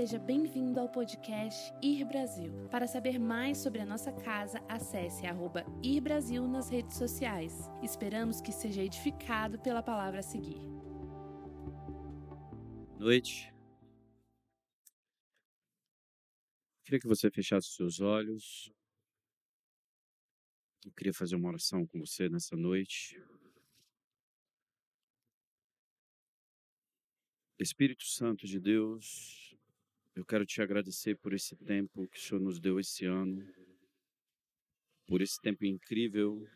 Seja bem-vindo ao podcast Ir Brasil. Para saber mais sobre a nossa casa, acesse arroba Ir Brasil nas redes sociais. Esperamos que seja edificado pela palavra a seguir. Noite. Queria que você fechasse seus olhos. Eu queria fazer uma oração com você nessa noite. Espírito Santo de Deus, eu quero te agradecer por esse tempo que o Senhor nos deu esse ano, por esse tempo incrível,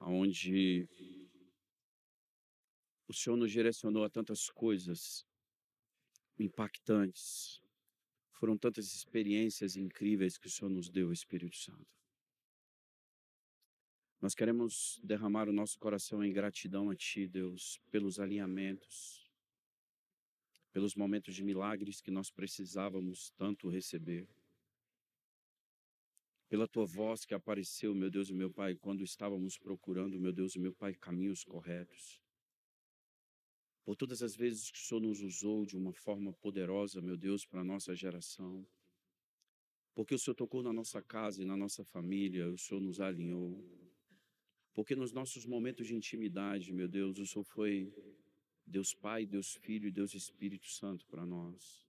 onde o Senhor nos direcionou a tantas coisas impactantes. Foram tantas experiências incríveis que o Senhor nos deu, Espírito Santo. Nós queremos derramar o nosso coração em gratidão a Ti, Deus, pelos alinhamentos, pelos momentos de milagres que nós precisávamos tanto receber. Pela tua voz que apareceu, meu Deus e meu Pai, quando estávamos procurando, meu Deus e meu Pai, caminhos corretos. Por todas as vezes que o Senhor nos usou de uma forma poderosa, meu Deus, para a nossa geração. Porque o Senhor tocou na nossa casa e na nossa família, o Senhor nos alinhou. Porque nos nossos momentos de intimidade, meu Deus, o Senhor foi Deus Pai, Deus Filho e Deus Espírito Santo para nós.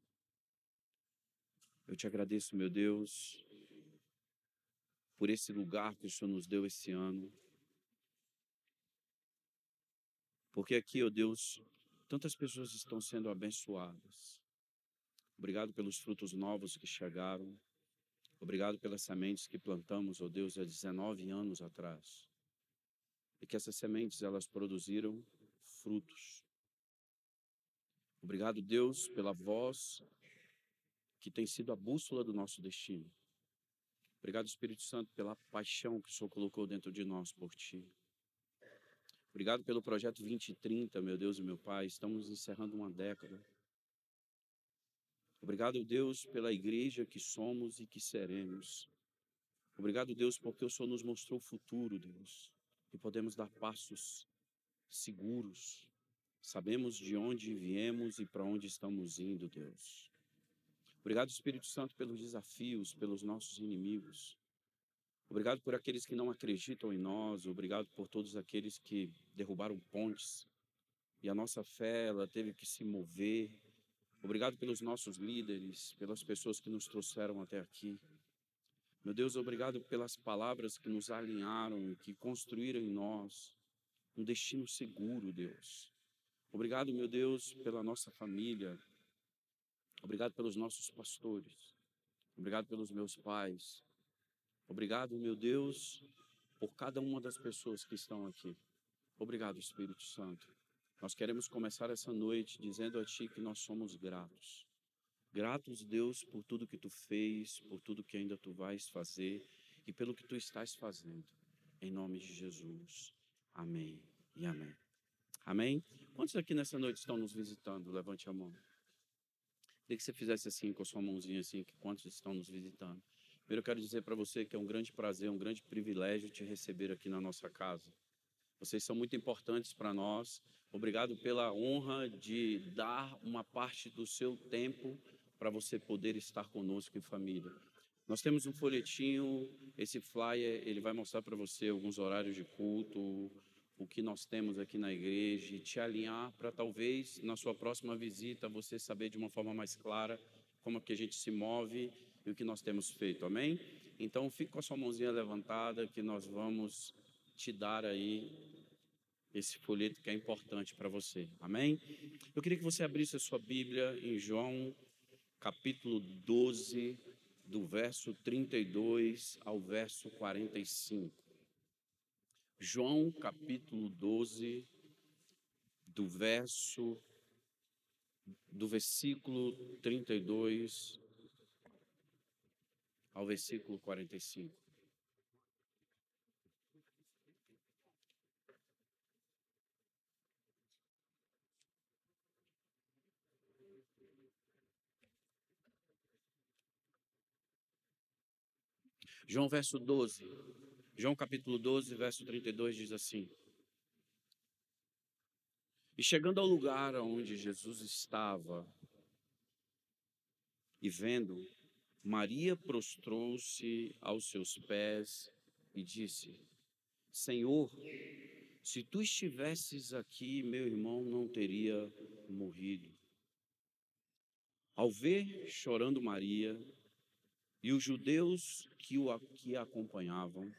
Eu te agradeço, meu Deus, por esse lugar que o Senhor nos deu esse ano. Porque aqui, ó Deus, tantas pessoas estão sendo abençoadas. Obrigado pelos frutos novos que chegaram. Obrigado pelas sementes que plantamos, ó Deus, há 19 anos atrás. E que essas sementes elas produziram frutos. Obrigado, Deus, pela voz que tem sido a bússola do nosso destino. Obrigado, Espírito Santo, pela paixão que o Senhor colocou dentro de nós por Ti. Obrigado pelo projeto 2030, meu Deus e meu Pai. Estamos encerrando uma década. Obrigado, Deus, pela igreja que somos e que seremos. Obrigado, Deus, porque o Senhor nos mostrou o futuro, Deus, e podemos dar passos seguros, Sabemos de onde viemos e para onde estamos indo, Deus. Obrigado, Espírito Santo, pelos desafios, pelos nossos inimigos. Obrigado por aqueles que não acreditam em nós. Obrigado por todos aqueles que derrubaram pontes. E a nossa fé, ela teve que se mover. Obrigado pelos nossos líderes, pelas pessoas que nos trouxeram até aqui. Meu Deus, obrigado pelas palavras que nos alinharam e que construíram em nós um destino seguro, Deus. Obrigado, meu Deus, pela nossa família. Obrigado pelos nossos pastores. Obrigado pelos meus pais. Obrigado, meu Deus, por cada uma das pessoas que estão aqui. Obrigado, Espírito Santo. Nós queremos começar essa noite dizendo a Ti que nós somos gratos. Gratos, Deus, por tudo que Tu fez, por tudo que ainda Tu vais fazer e pelo que Tu estás fazendo. Em nome de Jesus. Amém e amém. Amém? Quantos aqui nessa noite estão nos visitando? Levante a mão. Queria que você fizesse assim, com a sua mãozinha assim, que quantos estão nos visitando. Primeiro eu quero dizer para você que é um grande prazer, um grande privilégio te receber aqui na nossa casa. Vocês são muito importantes para nós. Obrigado pela honra de dar uma parte do seu tempo para você poder estar conosco em família. Nós temos um folhetinho, esse flyer, ele vai mostrar para você alguns horários de culto, o que nós temos aqui na igreja e te alinhar para talvez na sua próxima visita você saber de uma forma mais clara como é que a gente se move e o que nós temos feito. Amém? Então fique com a sua mãozinha levantada que nós vamos te dar aí esse folheto que é importante para você. Amém? Eu queria que você abrisse a sua Bíblia em João capítulo 12, do verso 32 ao verso 45. João capítulo 12, do verso do versículo 32 ao versículo 45. João verso 12. João capítulo 12, verso 32 diz assim: E chegando ao lugar onde Jesus estava, E vendo, Maria prostrou-se aos seus pés e disse: Senhor, se tu estivesses aqui, meu irmão não teria morrido. Ao ver chorando Maria e os judeus que o que acompanhavam,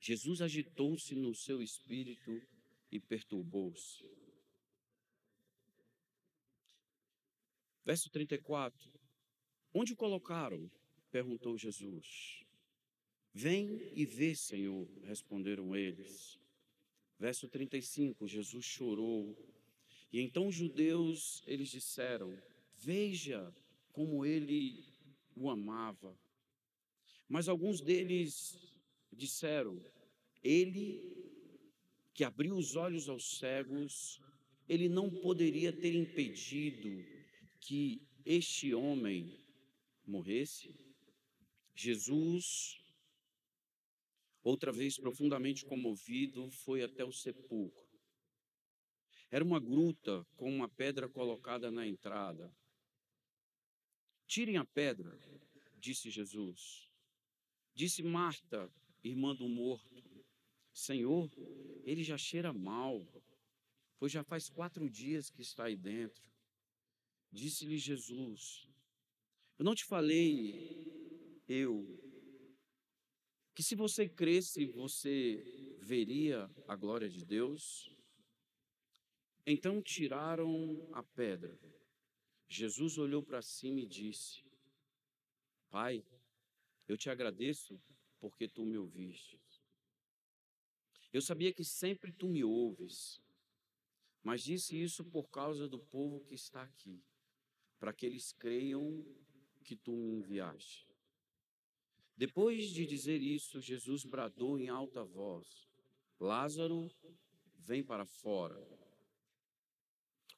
Jesus agitou-se no seu espírito e perturbou-se. Verso 34. Onde o colocaram? perguntou Jesus. Vem e vê, Senhor, responderam eles. Verso 35, Jesus chorou. E então os judeus, eles disseram: Veja como ele o amava. Mas alguns deles disseram: Ele que abriu os olhos aos cegos, ele não poderia ter impedido que este homem morresse? Jesus, outra vez profundamente comovido, foi até o sepulcro. Era uma gruta com uma pedra colocada na entrada. Tirem a pedra, disse Jesus. Disse Marta, irmã do morto: Senhor, ele já cheira mal, pois já faz quatro dias que está aí dentro. Disse-lhe Jesus: Eu não te falei, eu, que se você cresce, você veria a glória de Deus? Então tiraram a pedra. Jesus olhou para cima e disse: Pai, eu te agradeço porque tu me ouviste. Eu sabia que sempre tu me ouves, mas disse isso por causa do povo que está aqui, para que eles creiam que tu me enviaste. Depois de dizer isso, Jesus bradou em alta voz: Lázaro, vem para fora.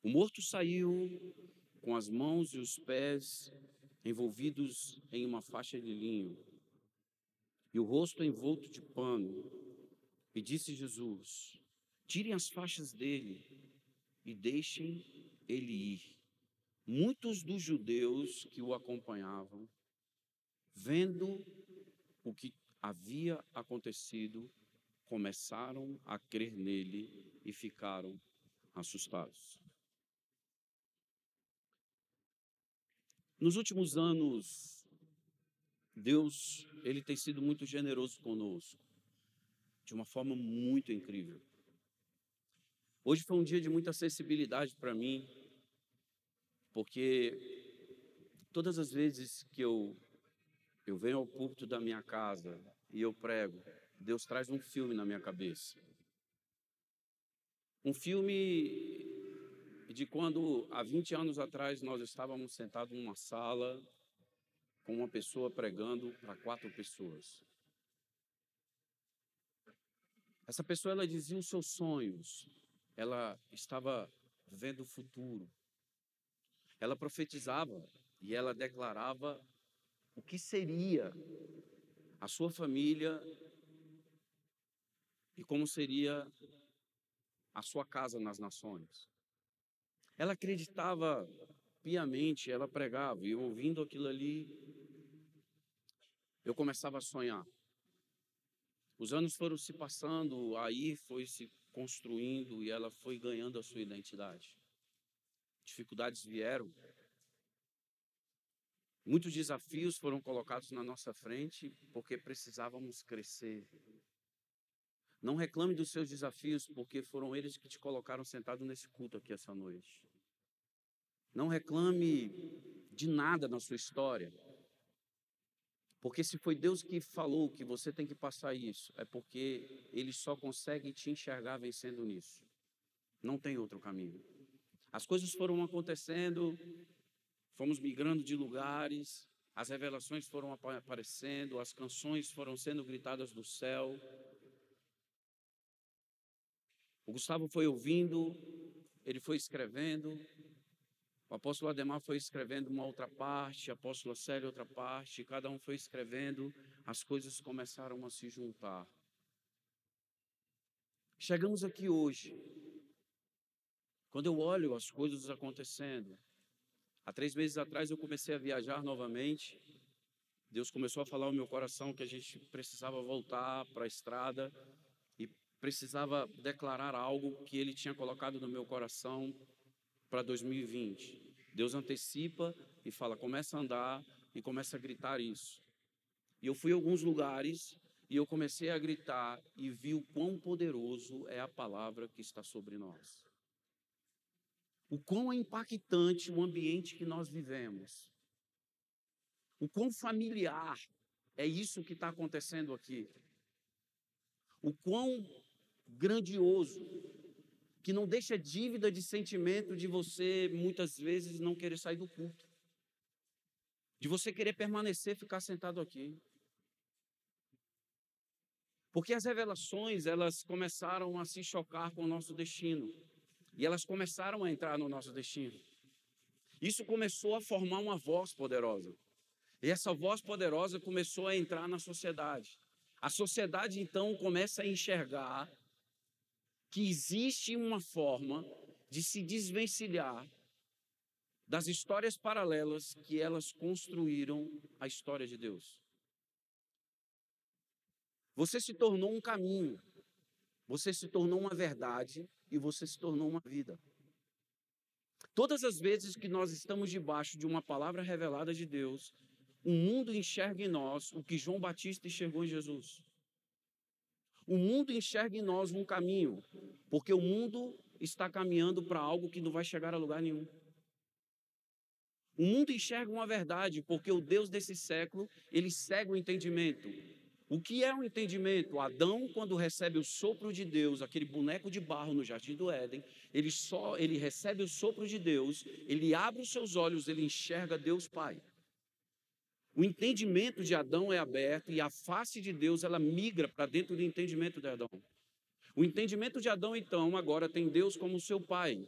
O morto saiu com as mãos e os pés envolvidos em uma faixa de linho e o rosto envolto de pano. E disse Jesus: Tirem as faixas dele e deixem ele ir. Muitos dos judeus que o acompanhavam, vendo o que havia acontecido, começaram a crer nele e ficaram assustados. Nos últimos anos, Deus, ele tem sido muito generoso conosco, de uma forma muito incrível. Hoje foi um dia de muita sensibilidade para mim, porque todas as vezes que eu eu venho ao púlpito da minha casa e eu prego, Deus traz um filme na minha cabeça. Um filme de quando há 20 anos atrás nós estávamos sentados numa sala com uma pessoa pregando para quatro pessoas. Essa pessoa ela dizia os seus sonhos, ela estava vendo o futuro. Ela profetizava e ela declarava o que seria a sua família e como seria a sua casa nas nações. Ela acreditava piamente, ela pregava, e ouvindo aquilo ali, eu começava a sonhar. Os anos foram se passando, aí foi se construindo e ela foi ganhando a sua identidade. Dificuldades vieram. Muitos desafios foram colocados na nossa frente porque precisávamos crescer. Não reclame dos seus desafios, porque foram eles que te colocaram sentado nesse culto aqui essa noite. Não reclame de nada na sua história. Porque se foi Deus que falou que você tem que passar isso, é porque Ele só consegue te enxergar vencendo nisso. Não tem outro caminho. As coisas foram acontecendo, fomos migrando de lugares, as revelações foram aparecendo, as canções foram sendo gritadas do céu. O Gustavo foi ouvindo, ele foi escrevendo, o apóstolo Ademar foi escrevendo uma outra parte, a apóstola Célia outra parte, cada um foi escrevendo, as coisas começaram a se juntar. Chegamos aqui hoje. Quando eu olho as coisas acontecendo, Há três meses atrás eu comecei a viajar novamente. Deus começou a falar ao meu coração que a gente precisava voltar para a estrada e precisava declarar algo que Ele tinha colocado no meu coração para 2020. Deus antecipa e fala: começa a andar e começa a gritar isso. E eu fui a alguns lugares e eu comecei a gritar e vi o quão poderoso é a palavra que está sobre nós. O quão é impactante o ambiente que nós vivemos. O quão familiar é isso que está acontecendo aqui. O quão grandioso, que não deixa dívida de sentimento de você muitas vezes não querer sair do culto, de você querer permanecer, ficar sentado aqui. Porque as revelações, elas começaram a se chocar com o nosso destino. E elas começaram a entrar no nosso destino. Isso começou a formar uma voz poderosa. E essa voz poderosa começou a entrar na sociedade. A sociedade então começa a enxergar que existe uma forma de se desvencilhar das histórias paralelas que elas construíram a história de Deus. Você se tornou um caminho, você se tornou uma verdade e você se tornou uma vida. Todas as vezes que nós estamos debaixo de uma palavra revelada de Deus, o mundo enxerga em nós o que João Batista enxergou em Jesus. O mundo enxerga em nós um caminho, porque o mundo está caminhando para algo que não vai chegar a lugar nenhum. O mundo enxerga uma verdade, porque o Deus desse século, ele segue o entendimento. O que é o um entendimento? Adão, quando recebe o sopro de Deus, aquele boneco de barro no jardim do Éden, ele só ele recebe o sopro de Deus, ele abre os seus olhos, ele enxerga Deus Pai. O entendimento de Adão é aberto e a face de Deus ela migra para dentro do entendimento de Adão. O entendimento de Adão então agora tem Deus como seu pai.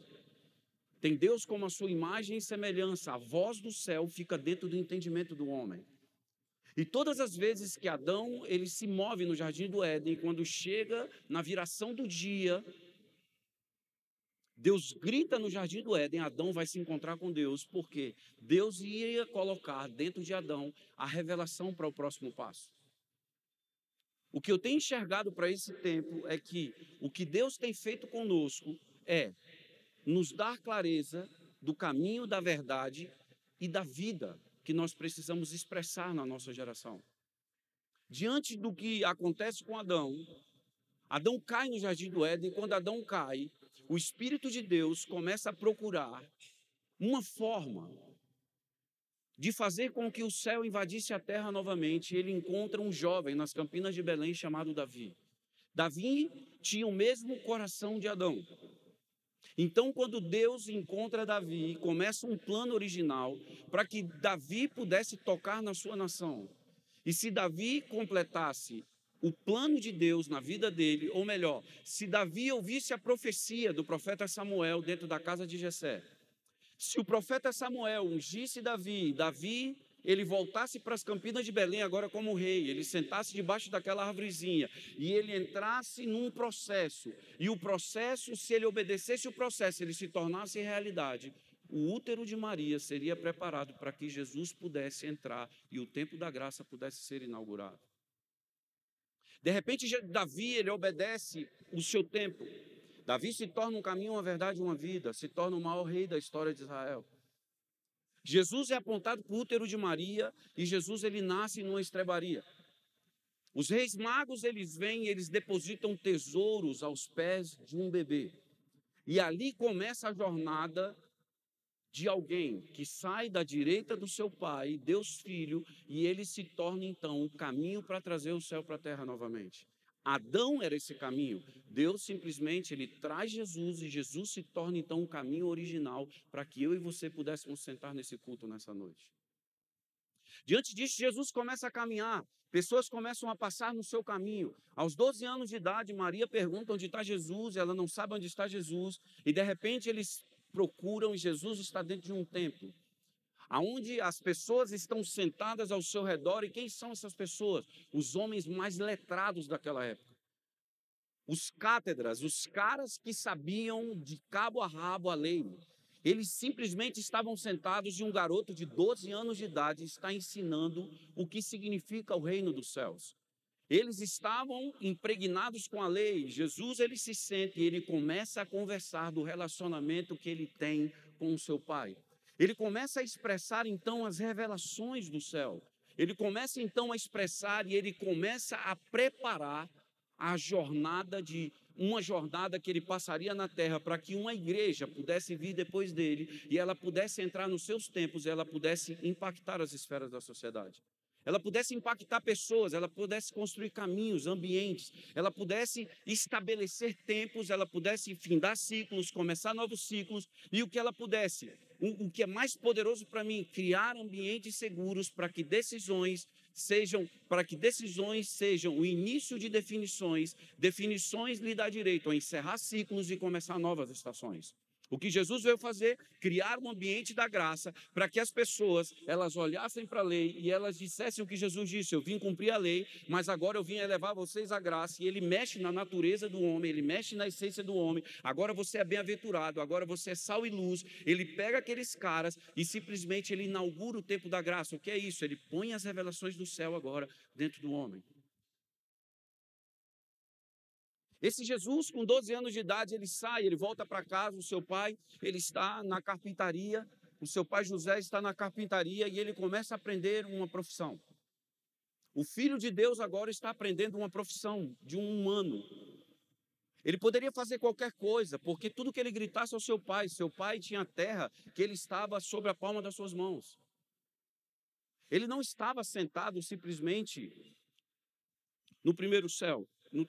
Tem Deus como a sua imagem e semelhança. A voz do céu fica dentro do entendimento do homem. E todas as vezes que Adão ele se move no jardim do Éden, quando chega na viração do dia, Deus grita no jardim do Éden, Adão vai se encontrar com Deus, porque Deus ia colocar dentro de Adão a revelação para o próximo passo. O que eu tenho enxergado para esse tempo é que o que Deus tem feito conosco é nos dar clareza do caminho da verdade e da vida que nós precisamos expressar na nossa geração. Diante do que acontece com Adão, Adão cai no jardim do Éden, quando Adão cai, o Espírito de Deus começa a procurar uma forma de fazer com que o céu invadisse a terra novamente. Ele encontra um jovem nas campinas de Belém chamado Davi. Davi tinha o mesmo coração de Adão. Então, quando Deus encontra Davi, começa um plano original para que Davi pudesse tocar na sua nação. E se Davi completasse o plano de Deus na vida dele, ou melhor, se Davi ouvisse a profecia do profeta Samuel dentro da casa de Jessé, se o profeta Samuel ungisse Davi, Davi ele voltasse para as campinas de Belém agora como rei, ele sentasse debaixo daquela árvorezinha e ele entrasse num processo, e o processo, se ele obedecesse o processo, ele se tornasse realidade, o útero de Maria seria preparado para que Jesus pudesse entrar e o tempo da graça pudesse ser inaugurado. De repente, Davi, ele obedece o seu tempo. Davi se torna um caminho, uma verdade, uma vida, se torna o maior rei da história de Israel. Jesus é apontado para o útero de Maria e Jesus ele nasce numa estrebaria. Os reis magos eles vêm eles depositam tesouros aos pés de um bebê. E ali começa a jornada de alguém que sai da direita do seu pai, Deus Filho, e ele se torna então o caminho para trazer o céu para a terra novamente. Adão era esse caminho. Deus simplesmente ele traz Jesus e Jesus se torna então o caminho original para que eu e você pudéssemos sentar nesse culto nessa noite. Diante disso, Jesus começa a caminhar. Pessoas começam a passar no seu caminho. Aos 12 anos de idade, Maria pergunta onde está Jesus, ela não sabe onde está Jesus, e de repente eles procuram Jesus está dentro de um templo aonde as pessoas estão sentadas ao seu redor e quem são essas pessoas? Os homens mais letrados daquela época. Os cátedras, os caras que sabiam de cabo a rabo a lei. Eles simplesmente estavam sentados e um garoto de 12 anos de idade está ensinando o que significa o reino dos céus. Eles estavam impregnados com a lei. Jesus ele se sente e ele começa a conversar do relacionamento que ele tem com o seu pai. Ele começa a expressar então as revelações do céu. Ele começa então a expressar e ele começa a preparar a jornada de uma jornada que ele passaria na terra para que uma igreja pudesse vir depois dele e ela pudesse entrar nos seus tempos e ela pudesse impactar as esferas da sociedade ela pudesse impactar pessoas, ela pudesse construir caminhos, ambientes, ela pudesse estabelecer tempos, ela pudesse findar ciclos, começar novos ciclos, e o que ela pudesse, o, o que é mais poderoso para mim, criar ambientes seguros para que decisões sejam, para que decisões sejam o início de definições, definições lhe dá direito a encerrar ciclos e começar novas estações. O que Jesus veio fazer, criar um ambiente da graça para que as pessoas elas olhassem para a lei e elas dissessem o que Jesus disse: eu vim cumprir a lei, mas agora eu vim elevar vocês à graça. E ele mexe na natureza do homem, ele mexe na essência do homem. Agora você é bem-aventurado, agora você é sal e luz. Ele pega aqueles caras e simplesmente ele inaugura o tempo da graça. O que é isso? Ele põe as revelações do céu agora dentro do homem. Esse Jesus, com 12 anos de idade, ele sai, ele volta para casa, o seu pai, ele está na carpintaria, o seu pai José está na carpintaria e ele começa a aprender uma profissão. O filho de Deus agora está aprendendo uma profissão de um humano. Ele poderia fazer qualquer coisa, porque tudo que ele gritasse ao seu pai, seu pai tinha terra que ele estava sobre a palma das suas mãos. Ele não estava sentado simplesmente no primeiro céu, no,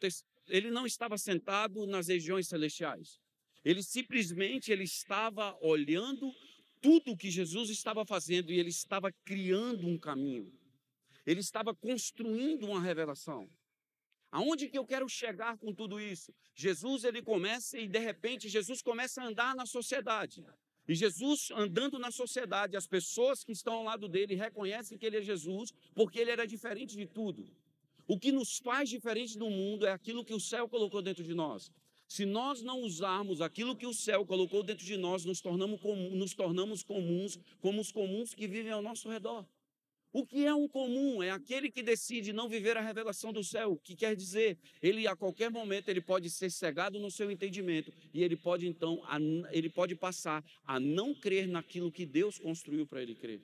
ele não estava sentado nas regiões celestiais. Ele simplesmente ele estava olhando tudo o que Jesus estava fazendo e ele estava criando um caminho. Ele estava construindo uma revelação. Aonde que eu quero chegar com tudo isso? Jesus ele começa e de repente Jesus começa a andar na sociedade. E Jesus andando na sociedade, as pessoas que estão ao lado dele reconhecem que ele é Jesus, porque ele era diferente de tudo. O que nos faz diferente do mundo é aquilo que o céu colocou dentro de nós. Se nós não usarmos aquilo que o céu colocou dentro de nós, nos tornamos, nos tornamos comuns, como os comuns que vivem ao nosso redor. O que é um comum? É aquele que decide não viver a revelação do céu. O que quer dizer? Ele a qualquer momento ele pode ser cegado no seu entendimento e ele pode então ele pode passar a não crer naquilo que Deus construiu para ele crer.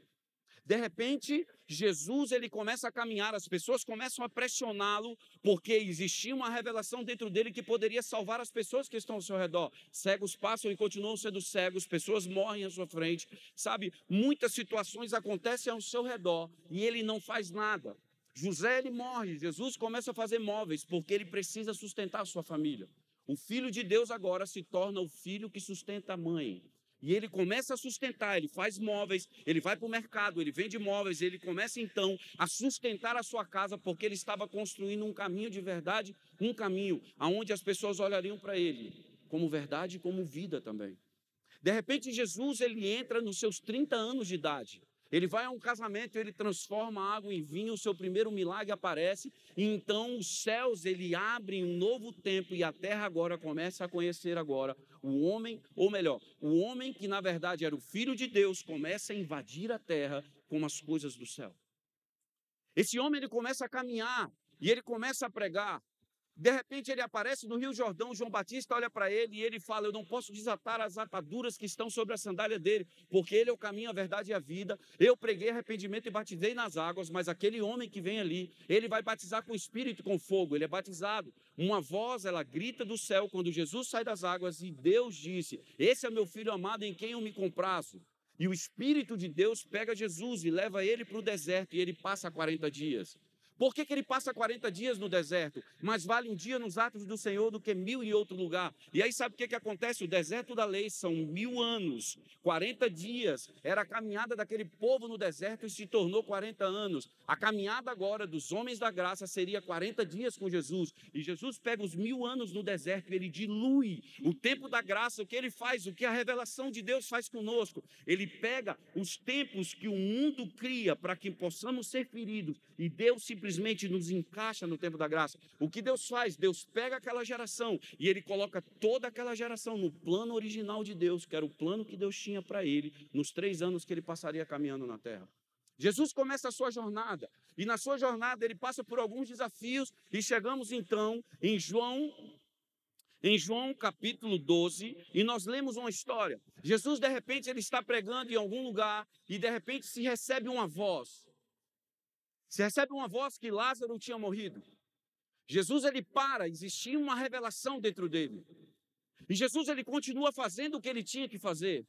De repente, Jesus ele começa a caminhar, as pessoas começam a pressioná-lo, porque existia uma revelação dentro dele que poderia salvar as pessoas que estão ao seu redor. Cegos passam e continuam sendo cegos, pessoas morrem à sua frente, sabe? Muitas situações acontecem ao seu redor e ele não faz nada. José ele morre, Jesus começa a fazer móveis porque ele precisa sustentar a sua família. O filho de Deus agora se torna o filho que sustenta a mãe. E ele começa a sustentar, ele faz móveis, ele vai para o mercado, ele vende móveis, ele começa então a sustentar a sua casa, porque ele estava construindo um caminho de verdade, um caminho aonde as pessoas olhariam para ele como verdade e como vida também. De repente, Jesus ele entra nos seus 30 anos de idade. Ele vai a um casamento, ele transforma a água em vinho, o seu primeiro milagre aparece, e então os céus ele abrem um novo tempo e a terra agora começa a conhecer agora o homem, ou melhor, o homem que na verdade era o filho de Deus começa a invadir a terra com as coisas do céu. Esse homem ele começa a caminhar e ele começa a pregar. De repente ele aparece no Rio Jordão, João Batista olha para ele e ele fala: Eu não posso desatar as ataduras que estão sobre a sandália dele, porque ele é o caminho, a verdade e a vida. Eu preguei arrependimento e batizei nas águas, mas aquele homem que vem ali, ele vai batizar com espírito e com fogo, ele é batizado. Uma voz, ela grita do céu quando Jesus sai das águas e Deus disse: Esse é meu filho amado em quem eu me comprazo. E o Espírito de Deus pega Jesus e leva ele para o deserto e ele passa 40 dias. Por que, que ele passa 40 dias no deserto? Mais vale um dia nos atos do Senhor do que mil em outro lugar. E aí sabe o que, que acontece? O deserto da lei são mil anos. 40 dias era a caminhada daquele povo no deserto e se tornou 40 anos. A caminhada agora dos homens da graça seria 40 dias com Jesus. E Jesus pega os mil anos no deserto e ele dilui o tempo da graça. O que ele faz? O que a revelação de Deus faz conosco? Ele pega os tempos que o mundo cria para que possamos ser feridos. E Deus simplesmente simplesmente nos encaixa no tempo da graça. O que Deus faz? Deus pega aquela geração e ele coloca toda aquela geração no plano original de Deus, que era o plano que Deus tinha para ele nos três anos que ele passaria caminhando na terra. Jesus começa a sua jornada e na sua jornada ele passa por alguns desafios e chegamos então em João em João capítulo 12, e nós lemos uma história. Jesus, de repente, ele está pregando em algum lugar, e de repente se recebe uma voz. Se recebe uma voz que Lázaro tinha morrido. Jesus, ele para, existia uma revelação dentro dele. E Jesus, ele continua fazendo o que ele tinha que fazer.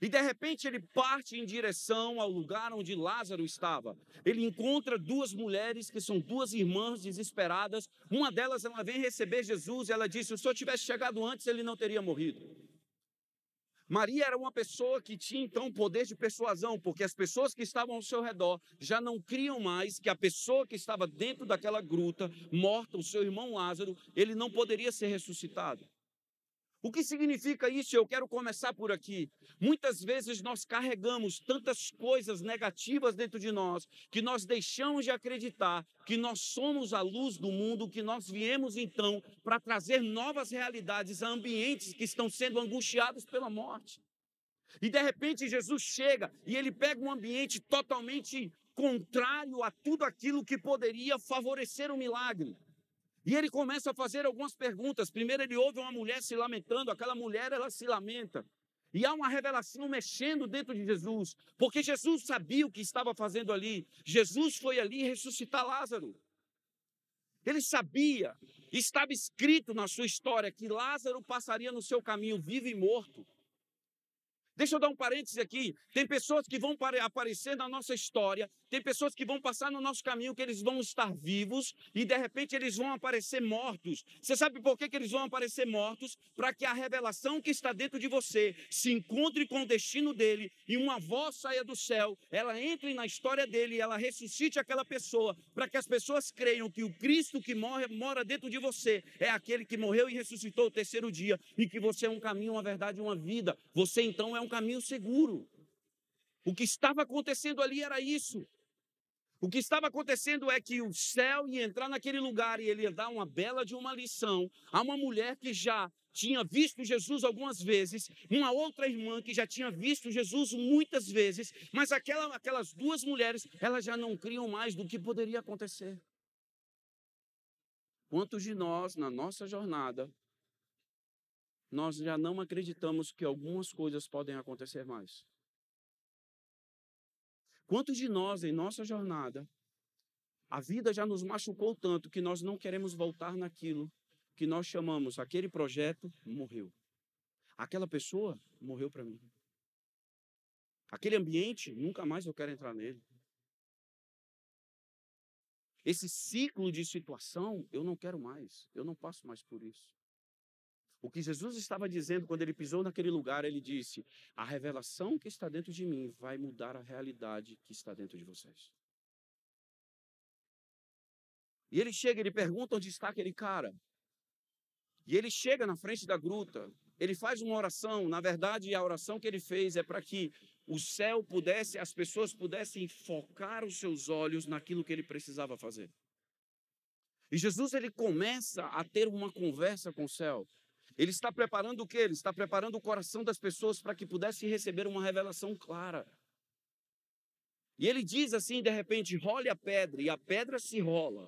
E de repente ele parte em direção ao lugar onde Lázaro estava. Ele encontra duas mulheres que são duas irmãs desesperadas. Uma delas ela vem receber Jesus e ela disse: "Se senhor tivesse chegado antes, ele não teria morrido". Maria era uma pessoa que tinha então poder de persuasão, porque as pessoas que estavam ao seu redor já não criam mais que a pessoa que estava dentro daquela gruta, morta, o seu irmão Lázaro, ele não poderia ser ressuscitado. O que significa isso? Eu quero começar por aqui. Muitas vezes nós carregamos tantas coisas negativas dentro de nós que nós deixamos de acreditar que nós somos a luz do mundo, que nós viemos então para trazer novas realidades a ambientes que estão sendo angustiados pela morte. E de repente Jesus chega e ele pega um ambiente totalmente contrário a tudo aquilo que poderia favorecer o milagre. E ele começa a fazer algumas perguntas. Primeiro ele ouve uma mulher se lamentando, aquela mulher ela se lamenta. E há uma revelação mexendo dentro de Jesus, porque Jesus sabia o que estava fazendo ali. Jesus foi ali ressuscitar Lázaro. Ele sabia, estava escrito na sua história que Lázaro passaria no seu caminho vivo e morto. Deixa eu dar um parêntese aqui. Tem pessoas que vão aparecer na nossa história, tem pessoas que vão passar no nosso caminho que eles vão estar vivos e de repente eles vão aparecer mortos. Você sabe por que, que eles vão aparecer mortos? Para que a revelação que está dentro de você se encontre com o destino dele e uma voz saia do céu, ela entre na história dele ela ressuscite aquela pessoa, para que as pessoas creiam que o Cristo que morre, mora dentro de você é aquele que morreu e ressuscitou o terceiro dia e que você é um caminho, uma verdade uma vida. Você então é um caminho seguro. O que estava acontecendo ali era isso. O que estava acontecendo é que o céu ia entrar naquele lugar e ele ia dar uma bela de uma lição a uma mulher que já tinha visto Jesus algumas vezes, uma outra irmã que já tinha visto Jesus muitas vezes, mas aquela, aquelas duas mulheres, elas já não criam mais do que poderia acontecer. Quantos de nós, na nossa jornada, nós já não acreditamos que algumas coisas podem acontecer mais? Quantos de nós, em nossa jornada, a vida já nos machucou tanto que nós não queremos voltar naquilo que nós chamamos, aquele projeto morreu. Aquela pessoa morreu para mim. Aquele ambiente, nunca mais eu quero entrar nele. Esse ciclo de situação, eu não quero mais, eu não passo mais por isso. O que Jesus estava dizendo quando ele pisou naquele lugar, ele disse: A revelação que está dentro de mim vai mudar a realidade que está dentro de vocês. E ele chega, ele pergunta onde está aquele cara. E ele chega na frente da gruta, ele faz uma oração. Na verdade, a oração que ele fez é para que o céu pudesse, as pessoas pudessem focar os seus olhos naquilo que ele precisava fazer. E Jesus ele começa a ter uma conversa com o céu. Ele está preparando o quê? Ele está preparando o coração das pessoas para que pudessem receber uma revelação clara. E ele diz assim, de repente, role a pedra, e a pedra se rola.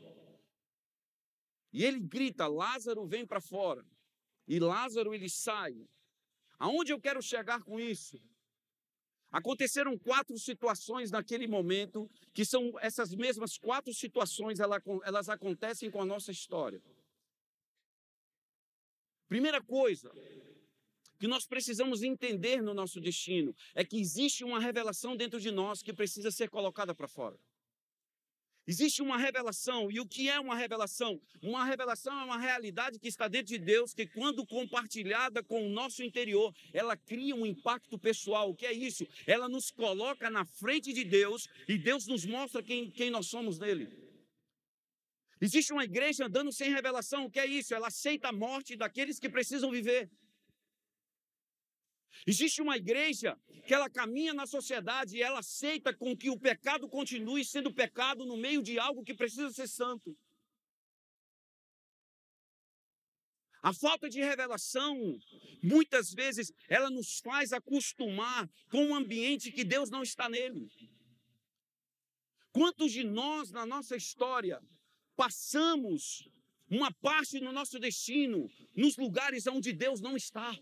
E ele grita: Lázaro, vem para fora. E Lázaro ele sai. Aonde eu quero chegar com isso? Aconteceram quatro situações naquele momento, que são essas mesmas quatro situações, elas acontecem com a nossa história. Primeira coisa que nós precisamos entender no nosso destino é que existe uma revelação dentro de nós que precisa ser colocada para fora. Existe uma revelação, e o que é uma revelação? Uma revelação é uma realidade que está dentro de Deus, que quando compartilhada com o nosso interior, ela cria um impacto pessoal. O que é isso? Ela nos coloca na frente de Deus e Deus nos mostra quem, quem nós somos nele. Existe uma igreja andando sem revelação. O que é isso? Ela aceita a morte daqueles que precisam viver. Existe uma igreja que ela caminha na sociedade e ela aceita com que o pecado continue sendo pecado no meio de algo que precisa ser santo. A falta de revelação, muitas vezes, ela nos faz acostumar com um ambiente que Deus não está nele. Quantos de nós, na nossa história, passamos uma parte do nosso destino nos lugares onde Deus não está?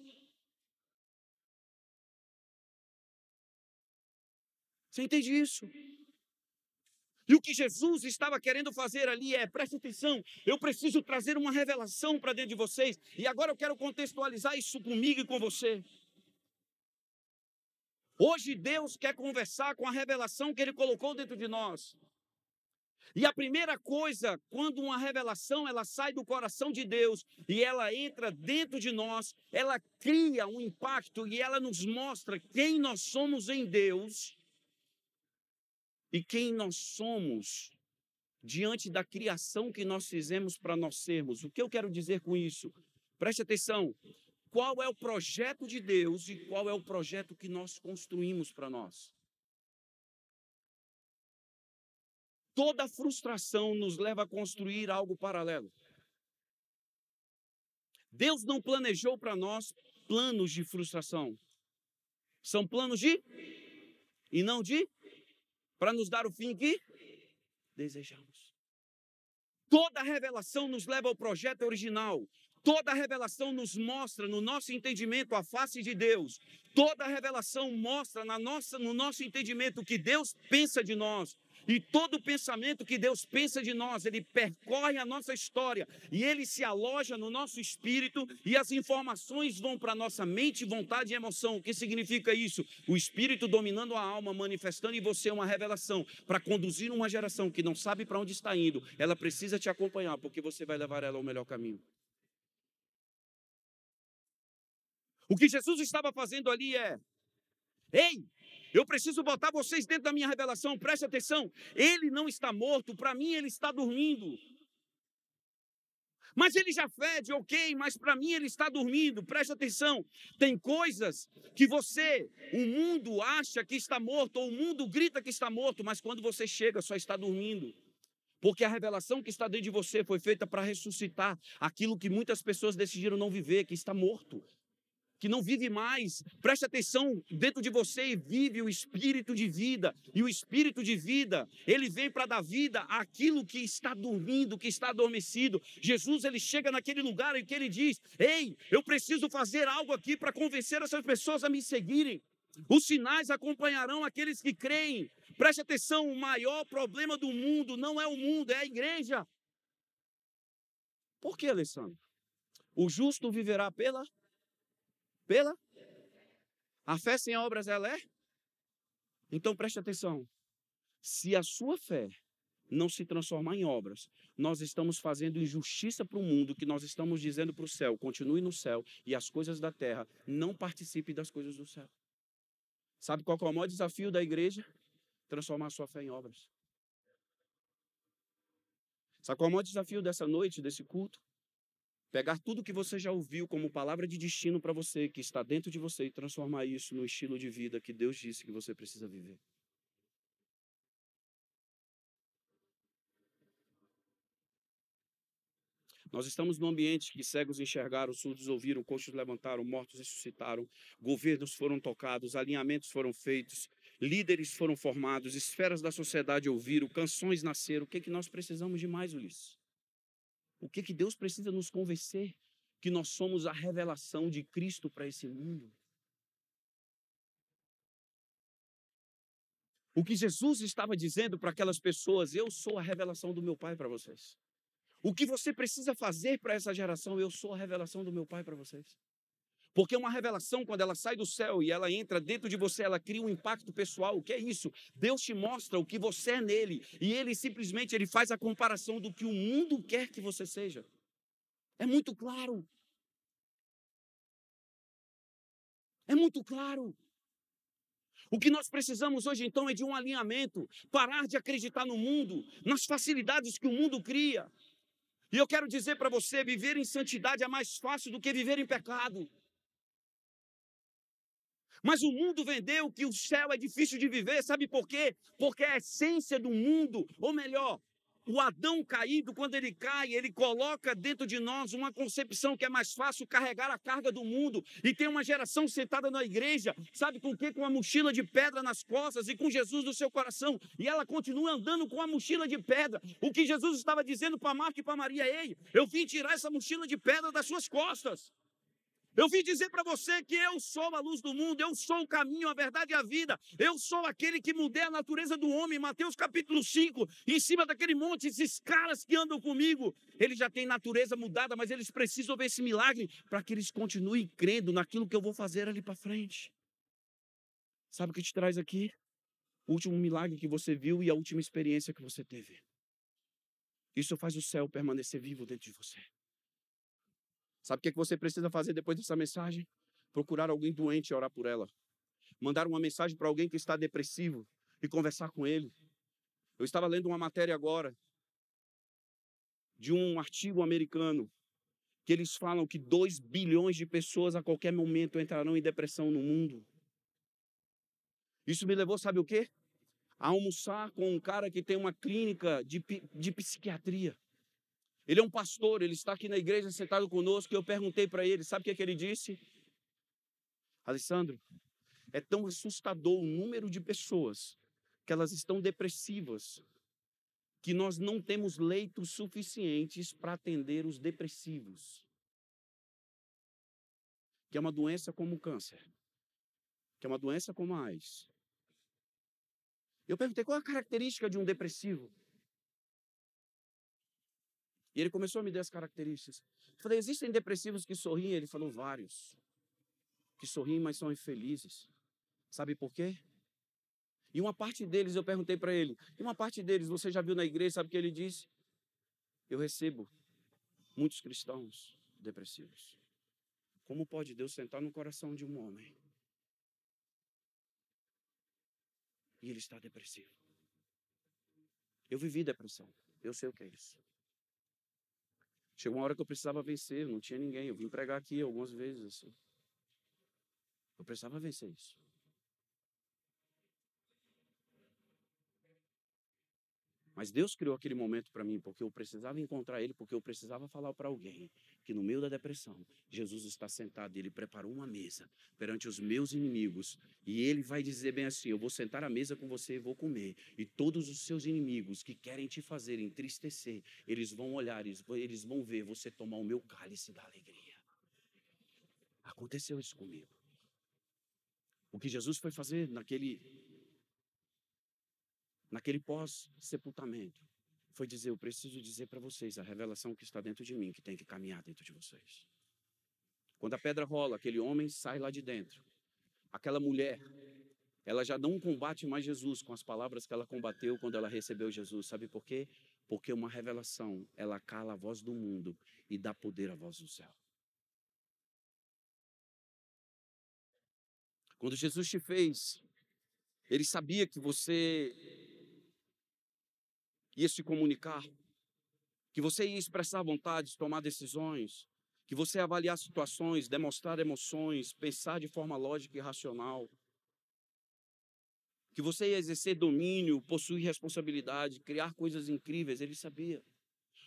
Você entende isso? E o que Jesus estava querendo fazer ali é, preste atenção, eu preciso trazer uma revelação para dentro de vocês. E agora eu quero contextualizar isso comigo e com você. Hoje Deus quer conversar com a revelação que Ele colocou dentro de nós. E a primeira coisa, quando uma revelação ela sai do coração de Deus e ela entra dentro de nós, ela cria um impacto e ela nos mostra quem nós somos em Deus e quem nós somos diante da criação que nós fizemos para nós sermos. O que eu quero dizer com isso? Preste atenção. Qual é o projeto de Deus e qual é o projeto que nós construímos para nós? Toda frustração nos leva a construir algo paralelo. Deus não planejou para nós planos de frustração. São planos de e não de para nos dar o fim que desejamos. Toda revelação nos leva ao projeto original. Toda revelação nos mostra no nosso entendimento a face de Deus. Toda revelação mostra na nossa, no nosso entendimento o que Deus pensa de nós. E todo pensamento que Deus pensa de nós, ele percorre a nossa história e ele se aloja no nosso espírito e as informações vão para nossa mente, vontade e emoção. O que significa isso? O espírito dominando a alma, manifestando em você uma revelação para conduzir uma geração que não sabe para onde está indo. Ela precisa te acompanhar porque você vai levar ela ao melhor caminho. O que Jesus estava fazendo ali é: Ei, eu preciso botar vocês dentro da minha revelação, preste atenção. Ele não está morto, para mim ele está dormindo. Mas ele já fede, ok, mas para mim ele está dormindo. Preste atenção. Tem coisas que você, o mundo acha que está morto, ou o mundo grita que está morto, mas quando você chega só está dormindo. Porque a revelação que está dentro de você foi feita para ressuscitar aquilo que muitas pessoas decidiram não viver, que está morto que não vive mais. Preste atenção, dentro de você vive o espírito de vida. E o espírito de vida, ele vem para dar vida àquilo que está dormindo, que está adormecido. Jesus, ele chega naquele lugar em que ele diz: "Ei, eu preciso fazer algo aqui para convencer essas pessoas a me seguirem. Os sinais acompanharão aqueles que creem. Preste atenção, o maior problema do mundo não é o mundo, é a igreja. Por que, Alessandro? O justo viverá pela pela? A fé sem obras ela é? Então preste atenção. Se a sua fé não se transformar em obras, nós estamos fazendo injustiça para o mundo, que nós estamos dizendo para o céu, continue no céu, e as coisas da terra não participem das coisas do céu. Sabe qual é o maior desafio da igreja? Transformar a sua fé em obras. Sabe qual é o maior desafio dessa noite, desse culto? Pegar tudo que você já ouviu como palavra de destino para você, que está dentro de você, e transformar isso no estilo de vida que Deus disse que você precisa viver. Nós estamos num ambiente que cegos enxergaram, surdos ouviram, coxos levantaram, mortos ressuscitaram, governos foram tocados, alinhamentos foram feitos, líderes foram formados, esferas da sociedade ouviram, canções nasceram. O que, é que nós precisamos de mais, Ulisses? O que, que Deus precisa nos convencer? Que nós somos a revelação de Cristo para esse mundo. O que Jesus estava dizendo para aquelas pessoas, eu sou a revelação do meu Pai para vocês. O que você precisa fazer para essa geração, eu sou a revelação do meu Pai para vocês. Porque uma revelação, quando ela sai do céu e ela entra dentro de você, ela cria um impacto pessoal. O que é isso? Deus te mostra o que você é nele. E ele simplesmente ele faz a comparação do que o mundo quer que você seja. É muito claro. É muito claro. O que nós precisamos hoje, então, é de um alinhamento. Parar de acreditar no mundo, nas facilidades que o mundo cria. E eu quero dizer para você: viver em santidade é mais fácil do que viver em pecado. Mas o mundo vendeu que o céu é difícil de viver, sabe por quê? Porque a essência do mundo, ou melhor, o Adão caído, quando ele cai, ele coloca dentro de nós uma concepção que é mais fácil carregar a carga do mundo. E tem uma geração sentada na igreja, sabe com o quê? Com uma mochila de pedra nas costas e com Jesus no seu coração. E ela continua andando com a mochila de pedra. O que Jesus estava dizendo para Marta e para Maria: Ei, eu vim tirar essa mochila de pedra das suas costas. Eu vim dizer para você que eu sou a luz do mundo, eu sou o caminho, a verdade e a vida. Eu sou aquele que mudei a natureza do homem. Mateus capítulo 5, em cima daquele monte, esses caras que andam comigo, eles já têm natureza mudada, mas eles precisam ver esse milagre para que eles continuem crendo naquilo que eu vou fazer ali para frente. Sabe o que te traz aqui? O último milagre que você viu e a última experiência que você teve. Isso faz o céu permanecer vivo dentro de você. Sabe o que você precisa fazer depois dessa mensagem? Procurar alguém doente e orar por ela. Mandar uma mensagem para alguém que está depressivo e conversar com ele. Eu estava lendo uma matéria agora de um artigo americano que eles falam que 2 bilhões de pessoas a qualquer momento entrarão em depressão no mundo. Isso me levou, sabe o quê? A almoçar com um cara que tem uma clínica de, de psiquiatria. Ele é um pastor, ele está aqui na igreja sentado conosco. E eu perguntei para ele, sabe o que, é que ele disse? Alessandro, é tão assustador o número de pessoas que elas estão depressivas, que nós não temos leitos suficientes para atender os depressivos. Que é uma doença como o câncer, que é uma doença como a AIDS. Eu perguntei qual é a característica de um depressivo. E ele começou a me dar as características. Eu falei, existem depressivos que sorriem? Ele falou, vários. Que sorriem, mas são infelizes. Sabe por quê? E uma parte deles, eu perguntei para ele, e uma parte deles, você já viu na igreja, sabe o que ele disse? Eu recebo muitos cristãos depressivos. Como pode Deus sentar no coração de um homem e ele está depressivo? Eu vivi depressão, eu sei o que é isso. Chegou uma hora que eu precisava vencer, não tinha ninguém. Eu vim pregar aqui algumas vezes. Assim. Eu precisava vencer isso. Mas Deus criou aquele momento para mim porque eu precisava encontrar Ele, porque eu precisava falar para alguém que no meio da depressão, Jesus está sentado e Ele preparou uma mesa perante os meus inimigos. E Ele vai dizer bem assim: Eu vou sentar à mesa com você e vou comer. E todos os seus inimigos que querem te fazer entristecer, eles vão olhar, eles vão ver você tomar o meu cálice da alegria. Aconteceu isso comigo. O que Jesus foi fazer naquele naquele pós-sepultamento, foi dizer: Eu preciso dizer para vocês a revelação que está dentro de mim, que tem que caminhar dentro de vocês. Quando a pedra rola, aquele homem sai lá de dentro. Aquela mulher, ela já não combate mais Jesus com as palavras que ela combateu quando ela recebeu Jesus. Sabe por quê? Porque uma revelação, ela cala a voz do mundo e dá poder à voz do céu. Quando Jesus te fez, ele sabia que você ia se comunicar, que você ia expressar vontades, tomar decisões, que você ia avaliar situações, demonstrar emoções, pensar de forma lógica e racional, que você ia exercer domínio, possuir responsabilidade, criar coisas incríveis, ele sabia.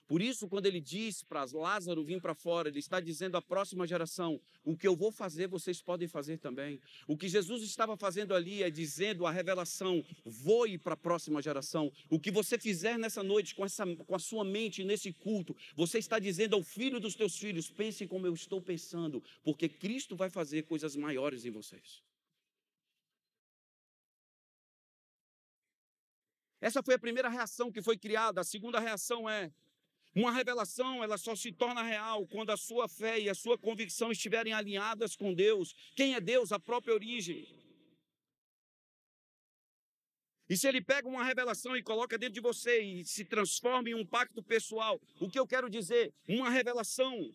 Por isso, quando ele diz para Lázaro vir para fora, ele está dizendo à próxima geração: o que eu vou fazer, vocês podem fazer também. O que Jesus estava fazendo ali é dizendo a revelação: voe para a próxima geração. O que você fizer nessa noite com, essa, com a sua mente nesse culto, você está dizendo ao filho dos teus filhos: pense como eu estou pensando, porque Cristo vai fazer coisas maiores em vocês. Essa foi a primeira reação que foi criada. A segunda reação é: uma revelação, ela só se torna real quando a sua fé e a sua convicção estiverem alinhadas com Deus. Quem é Deus? A própria origem. E se ele pega uma revelação e coloca dentro de você e se transforma em um pacto pessoal, o que eu quero dizer? Uma revelação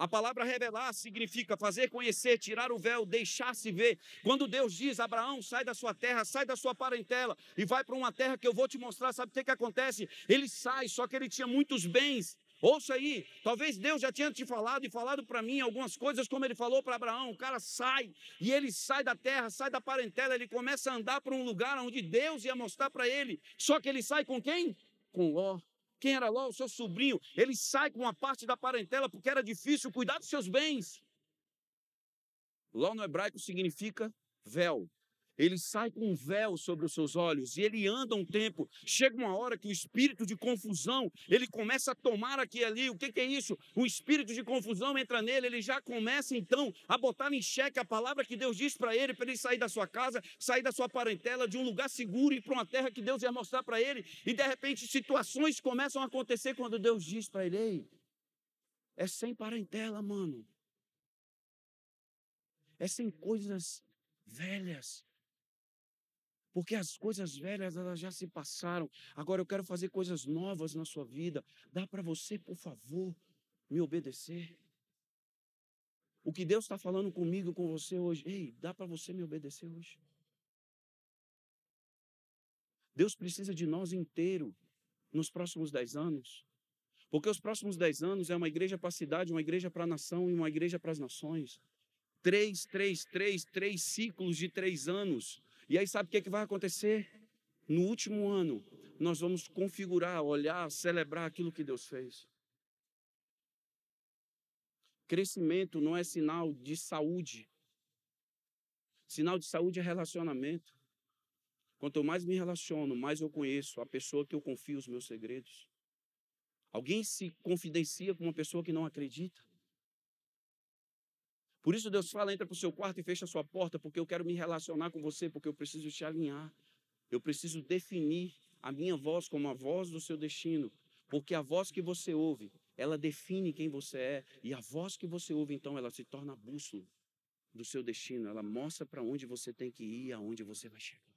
a palavra revelar significa fazer conhecer, tirar o véu, deixar-se ver. Quando Deus diz, Abraão, sai da sua terra, sai da sua parentela e vai para uma terra que eu vou te mostrar, sabe o que, acontece? Ele sai, só que ele tinha muitos bens Ouça aí, talvez Deus já tinha te falado e falado para mim algumas coisas, como ele falou para Abraão. O cara sai e ele sai da terra, sai da parentela, ele começa a andar para um lugar onde Deus ia mostrar para ele. Só que ele sai com quem? Com Ló. Quem era Ló? O seu sobrinho. Ele sai com uma parte da parentela porque era difícil cuidar dos seus bens. Ló no hebraico significa véu ele sai com um véu sobre os seus olhos e ele anda um tempo. Chega uma hora que o espírito de confusão, ele começa a tomar aqui e ali. O que, que é isso? O espírito de confusão entra nele, ele já começa então a botar em xeque a palavra que Deus diz para ele, para ele sair da sua casa, sair da sua parentela, de um lugar seguro e para uma terra que Deus ia mostrar para ele. E de repente situações começam a acontecer quando Deus diz para ele: Ei, é sem parentela, mano. É sem coisas velhas. Porque as coisas velhas elas já se passaram. Agora eu quero fazer coisas novas na sua vida. Dá para você, por favor, me obedecer? O que Deus está falando comigo, com você hoje, ei, dá para você me obedecer hoje? Deus precisa de nós inteiro nos próximos dez anos. Porque os próximos dez anos é uma igreja para a cidade, uma igreja para a nação e uma igreja para as nações. Três, três, três, três ciclos de três anos e aí sabe o que, é que vai acontecer? No último ano, nós vamos configurar, olhar, celebrar aquilo que Deus fez. Crescimento não é sinal de saúde. Sinal de saúde é relacionamento. Quanto mais me relaciono, mais eu conheço a pessoa que eu confio os meus segredos. Alguém se confidencia com uma pessoa que não acredita? Por isso Deus fala, entra para o seu quarto e fecha a sua porta, porque eu quero me relacionar com você, porque eu preciso te alinhar. Eu preciso definir a minha voz como a voz do seu destino, porque a voz que você ouve, ela define quem você é, e a voz que você ouve, então, ela se torna a bússola do seu destino, ela mostra para onde você tem que ir, aonde você vai chegar.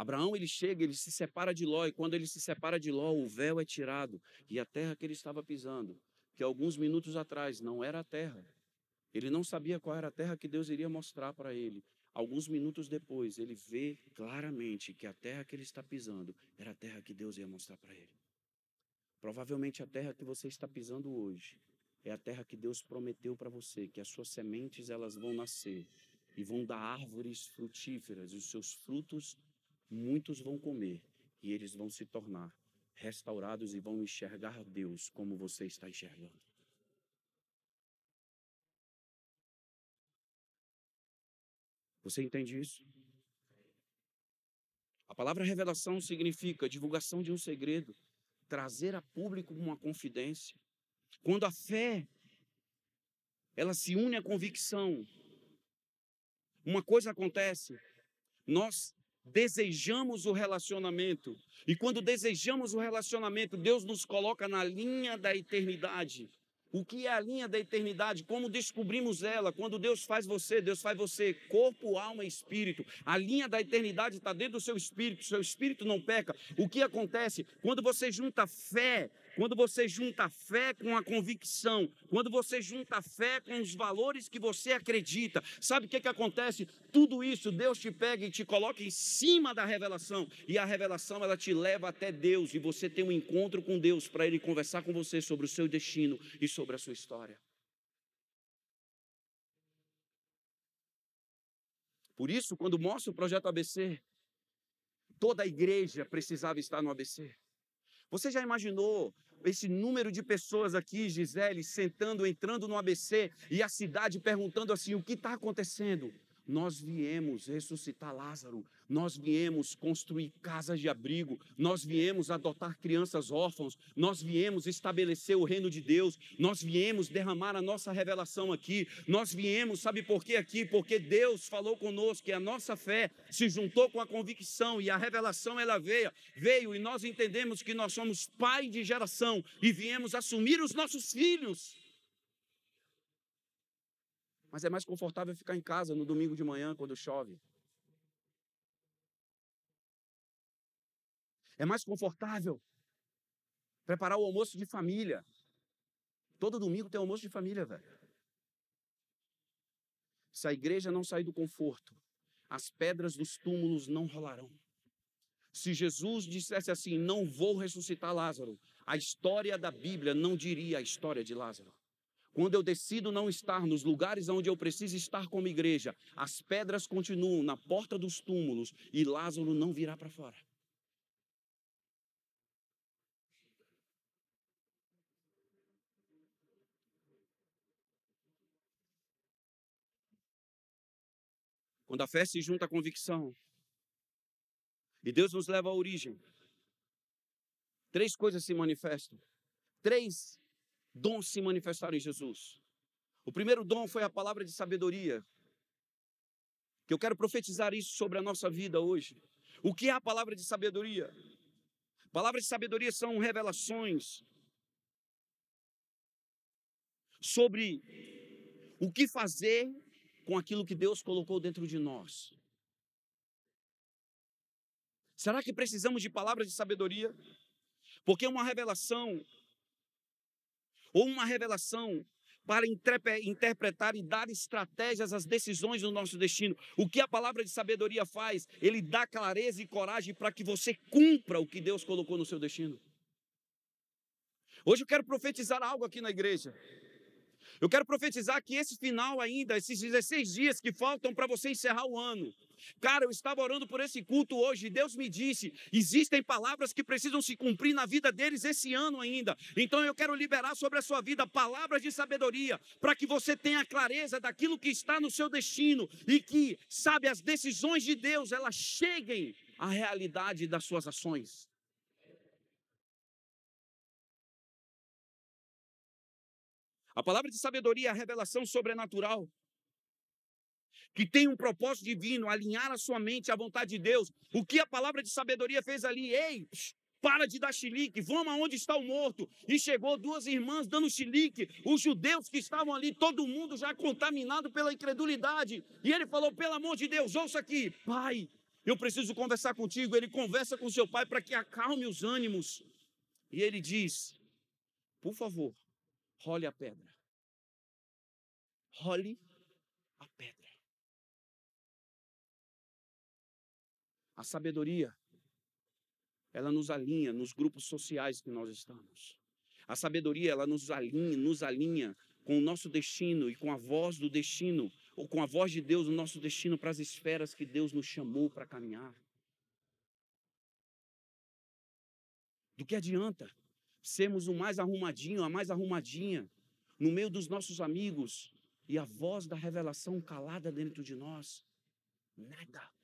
Abraão ele chega, ele se separa de Ló, e quando ele se separa de Ló, o véu é tirado, e a terra que ele estava pisando, que alguns minutos atrás não era a terra, ele não sabia qual era a terra que Deus iria mostrar para ele. Alguns minutos depois, ele vê claramente que a terra que ele está pisando era a terra que Deus ia mostrar para ele. Provavelmente a terra que você está pisando hoje é a terra que Deus prometeu para você, que as suas sementes elas vão nascer e vão dar árvores frutíferas, e os seus frutos muitos vão comer e eles vão se tornar restaurados e vão enxergar Deus como você está enxergando. Você entende isso? A palavra revelação significa divulgação de um segredo, trazer a público uma confidência. Quando a fé ela se une à convicção, uma coisa acontece, nós desejamos o relacionamento. E quando desejamos o relacionamento, Deus nos coloca na linha da eternidade. O que é a linha da eternidade? Como descobrimos ela? Quando Deus faz você, Deus faz você corpo, alma e espírito. A linha da eternidade está dentro do seu espírito, seu espírito não peca. O que acontece? Quando você junta fé quando você junta a fé com a convicção, quando você junta a fé com os valores que você acredita, sabe o que, que acontece? Tudo isso Deus te pega e te coloca em cima da revelação, e a revelação ela te leva até Deus, e você tem um encontro com Deus para Ele conversar com você sobre o seu destino e sobre a sua história. Por isso, quando mostra o projeto ABC, toda a igreja precisava estar no ABC. Você já imaginou esse número de pessoas aqui, Gisele, sentando, entrando no ABC e a cidade perguntando assim: o que está acontecendo? Nós viemos ressuscitar Lázaro, nós viemos construir casas de abrigo, nós viemos adotar crianças órfãos, nós viemos estabelecer o reino de Deus, nós viemos derramar a nossa revelação aqui, nós viemos, sabe por quê aqui? Porque Deus falou conosco que a nossa fé se juntou com a convicção e a revelação ela veio, veio e nós entendemos que nós somos pai de geração e viemos assumir os nossos filhos. Mas é mais confortável ficar em casa no domingo de manhã quando chove. É mais confortável preparar o almoço de família. Todo domingo tem almoço de família, velho. Se a igreja não sair do conforto, as pedras dos túmulos não rolarão. Se Jesus dissesse assim: Não vou ressuscitar Lázaro, a história da Bíblia não diria a história de Lázaro. Quando eu decido não estar nos lugares onde eu preciso estar como igreja, as pedras continuam na porta dos túmulos e Lázaro não virá para fora. Quando a fé se junta à convicção, e Deus nos leva à origem, três coisas se manifestam. Três dons se manifestaram em Jesus. O primeiro dom foi a palavra de sabedoria. Que eu quero profetizar isso sobre a nossa vida hoje. O que é a palavra de sabedoria? Palavras de sabedoria são revelações sobre o que fazer com aquilo que Deus colocou dentro de nós. Será que precisamos de palavras de sabedoria? Porque uma revelação, ou uma revelação para interpretar e dar estratégias às decisões do nosso destino. O que a palavra de sabedoria faz? Ele dá clareza e coragem para que você cumpra o que Deus colocou no seu destino. Hoje eu quero profetizar algo aqui na igreja. Eu quero profetizar que esse final ainda, esses 16 dias que faltam para você encerrar o ano, Cara, eu estava orando por esse culto hoje e Deus me disse: existem palavras que precisam se cumprir na vida deles esse ano ainda. Então eu quero liberar sobre a sua vida palavras de sabedoria, para que você tenha clareza daquilo que está no seu destino e que, sabe, as decisões de Deus elas cheguem à realidade das suas ações. A palavra de sabedoria é a revelação sobrenatural, que tem um propósito divino, alinhar a sua mente à vontade de Deus. O que a palavra de sabedoria fez ali? Ei, para de dar chilique, vamos aonde está o morto. E chegou duas irmãs dando chilique, os judeus que estavam ali, todo mundo já contaminado pela incredulidade. E ele falou: pelo amor de Deus, ouça aqui, pai, eu preciso conversar contigo. Ele conversa com seu pai para que acalme os ânimos. E ele diz: por favor, role a pedra. Role A sabedoria, ela nos alinha nos grupos sociais que nós estamos. A sabedoria, ela nos alinha, nos alinha com o nosso destino e com a voz do destino, ou com a voz de Deus no nosso destino para as esferas que Deus nos chamou para caminhar. Do que adianta sermos o mais arrumadinho, a mais arrumadinha, no meio dos nossos amigos e a voz da revelação calada dentro de nós? Nada.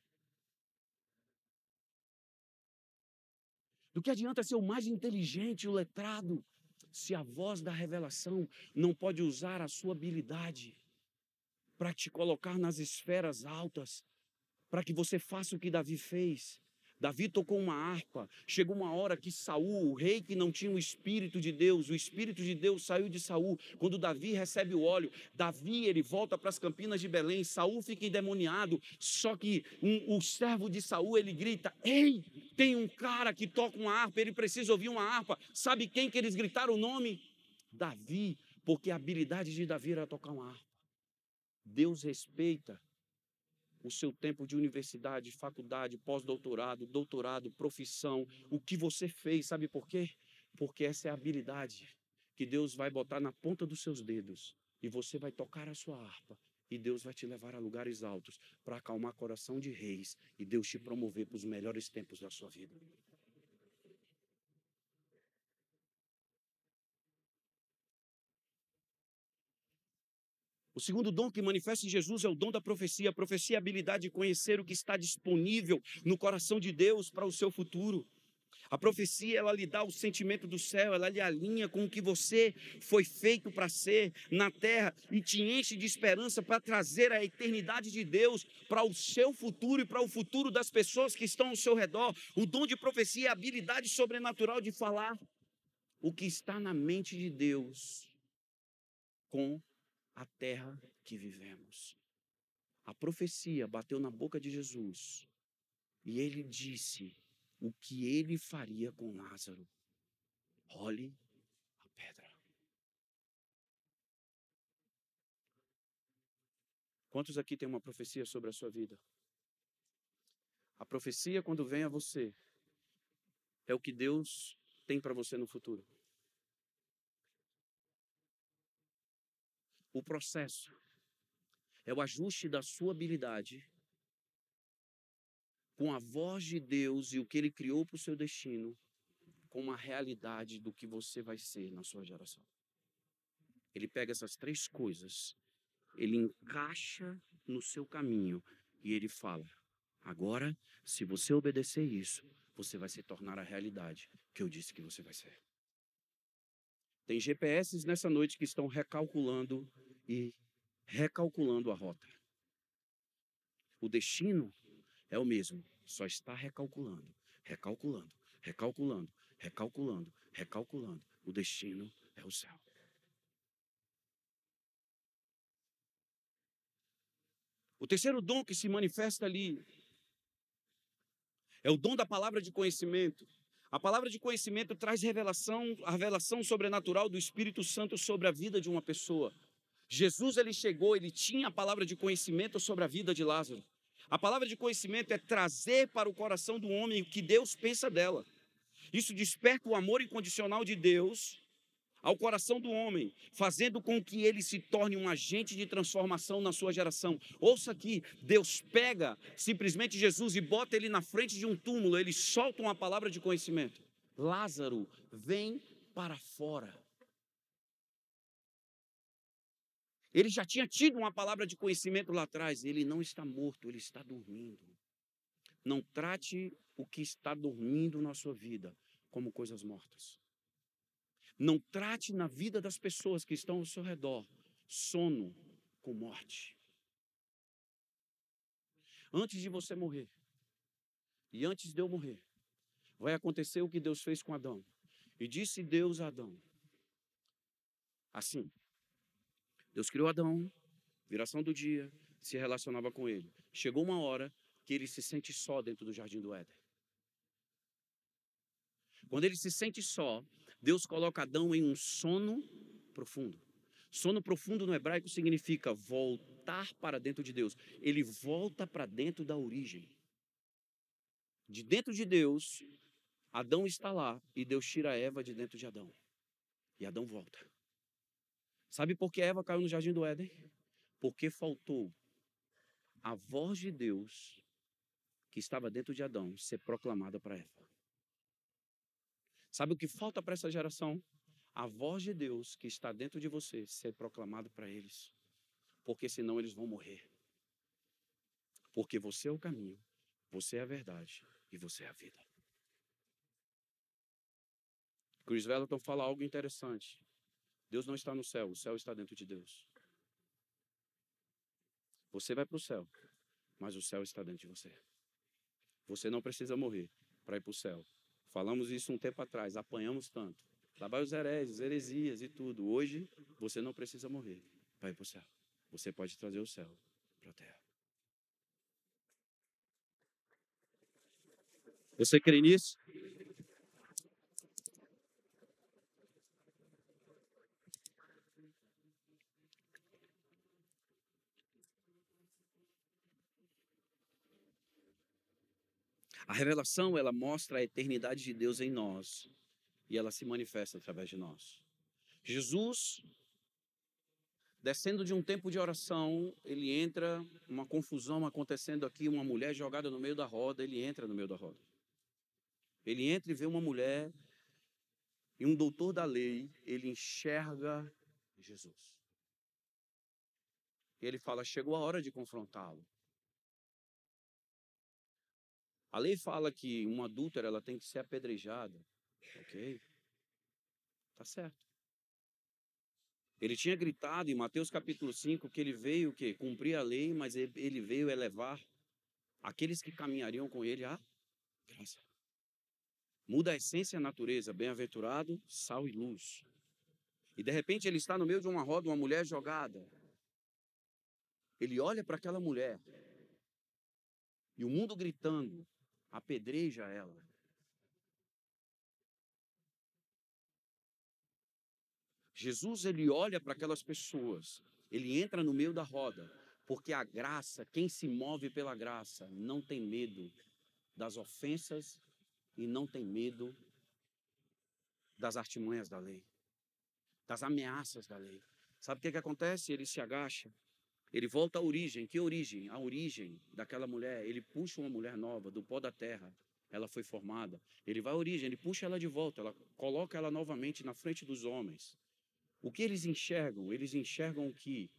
Do que adianta ser o mais inteligente, o letrado, se a voz da revelação não pode usar a sua habilidade para te colocar nas esferas altas, para que você faça o que Davi fez? Davi tocou uma harpa. Chegou uma hora que Saul, o rei que não tinha o espírito de Deus, o espírito de Deus saiu de Saul. Quando Davi recebe o óleo, Davi ele volta para as campinas de Belém. Saul fica endemoniado. Só que um, o servo de Saul ele grita: "Ei, tem um cara que toca uma harpa. Ele precisa ouvir uma harpa. Sabe quem que eles gritaram o nome? Davi, porque a habilidade de Davi era tocar uma harpa. Deus respeita o seu tempo de universidade, faculdade, pós-doutorado, doutorado, profissão, o que você fez, sabe por quê? Porque essa é a habilidade que Deus vai botar na ponta dos seus dedos e você vai tocar a sua harpa e Deus vai te levar a lugares altos para acalmar coração de reis e Deus te promover para os melhores tempos da sua vida. O segundo dom que manifesta em Jesus é o dom da profecia. A profecia é a habilidade de conhecer o que está disponível no coração de Deus para o seu futuro. A profecia, ela lhe dá o sentimento do céu, ela lhe alinha com o que você foi feito para ser na terra e te enche de esperança para trazer a eternidade de Deus para o seu futuro e para o futuro das pessoas que estão ao seu redor. O dom de profecia é a habilidade sobrenatural de falar o que está na mente de Deus com a terra que vivemos. A profecia bateu na boca de Jesus e ele disse o que ele faria com Lázaro. Role a pedra. Quantos aqui tem uma profecia sobre a sua vida? A profecia, quando vem a você, é o que Deus tem para você no futuro. O processo é o ajuste da sua habilidade com a voz de Deus e o que Ele criou para o seu destino, com uma realidade do que você vai ser na sua geração. Ele pega essas três coisas, ele encaixa no seu caminho e ele fala: agora, se você obedecer isso, você vai se tornar a realidade que eu disse que você vai ser. Tem GPS nessa noite que estão recalculando e recalculando a rota. O destino é o mesmo, só está recalculando, recalculando, recalculando, recalculando, recalculando. O destino é o céu. O terceiro dom que se manifesta ali é o dom da palavra de conhecimento. A palavra de conhecimento traz revelação, a revelação sobrenatural do Espírito Santo sobre a vida de uma pessoa. Jesus ele chegou, ele tinha a palavra de conhecimento sobre a vida de Lázaro. A palavra de conhecimento é trazer para o coração do homem o que Deus pensa dela. Isso desperta o amor incondicional de Deus ao coração do homem, fazendo com que ele se torne um agente de transformação na sua geração. Ouça aqui, Deus pega simplesmente Jesus e bota ele na frente de um túmulo, ele solta uma palavra de conhecimento. Lázaro, vem para fora. Ele já tinha tido uma palavra de conhecimento lá atrás. Ele não está morto, ele está dormindo. Não trate o que está dormindo na sua vida como coisas mortas. Não trate na vida das pessoas que estão ao seu redor sono com morte. Antes de você morrer, e antes de eu morrer, vai acontecer o que Deus fez com Adão. E disse Deus a Adão: Assim, Deus criou Adão, viração do dia, se relacionava com ele. Chegou uma hora que ele se sente só dentro do jardim do Éden. Quando ele se sente só, Deus coloca Adão em um sono profundo. Sono profundo no hebraico significa voltar para dentro de Deus. Ele volta para dentro da origem. De dentro de Deus, Adão está lá e Deus tira Eva de dentro de Adão. E Adão volta. Sabe por que Eva caiu no jardim do Éden? Porque faltou a voz de Deus que estava dentro de Adão ser proclamada para Eva. Sabe o que falta para essa geração? A voz de Deus que está dentro de você ser proclamada para eles. Porque senão eles vão morrer. Porque você é o caminho, você é a verdade e você é a vida. Chris Vellington fala algo interessante. Deus não está no céu, o céu está dentro de Deus. Você vai para o céu, mas o céu está dentro de você. Você não precisa morrer para ir para o céu. Falamos isso um tempo atrás, apanhamos tanto. Lá vai os heresias e tudo. Hoje, você não precisa morrer para ir para o céu. Você pode trazer o céu para a terra. Você crê nisso? A revelação, ela mostra a eternidade de Deus em nós e ela se manifesta através de nós. Jesus, descendo de um tempo de oração, ele entra, uma confusão acontecendo aqui, uma mulher jogada no meio da roda, ele entra no meio da roda. Ele entra e vê uma mulher e um doutor da lei, ele enxerga Jesus. E ele fala: chegou a hora de confrontá-lo. A lei fala que uma adúltera ela tem que ser apedrejada. Ok? Tá certo. Ele tinha gritado em Mateus capítulo 5 que ele veio que cumprir a lei, mas ele veio elevar aqueles que caminhariam com ele à graça. Muda a essência e a natureza, bem-aventurado, sal e luz. E de repente ele está no meio de uma roda, uma mulher jogada. Ele olha para aquela mulher. E o mundo gritando apedreja ela. Jesus ele olha para aquelas pessoas, ele entra no meio da roda, porque a graça, quem se move pela graça, não tem medo das ofensas e não tem medo das artimanhas da lei, das ameaças da lei. Sabe o que, que acontece? Ele se agacha, ele volta à origem. Que origem? A origem daquela mulher. Ele puxa uma mulher nova do pó da terra. Ela foi formada. Ele vai à origem, ele puxa ela de volta, ela coloca ela novamente na frente dos homens. O que eles enxergam? Eles enxergam o que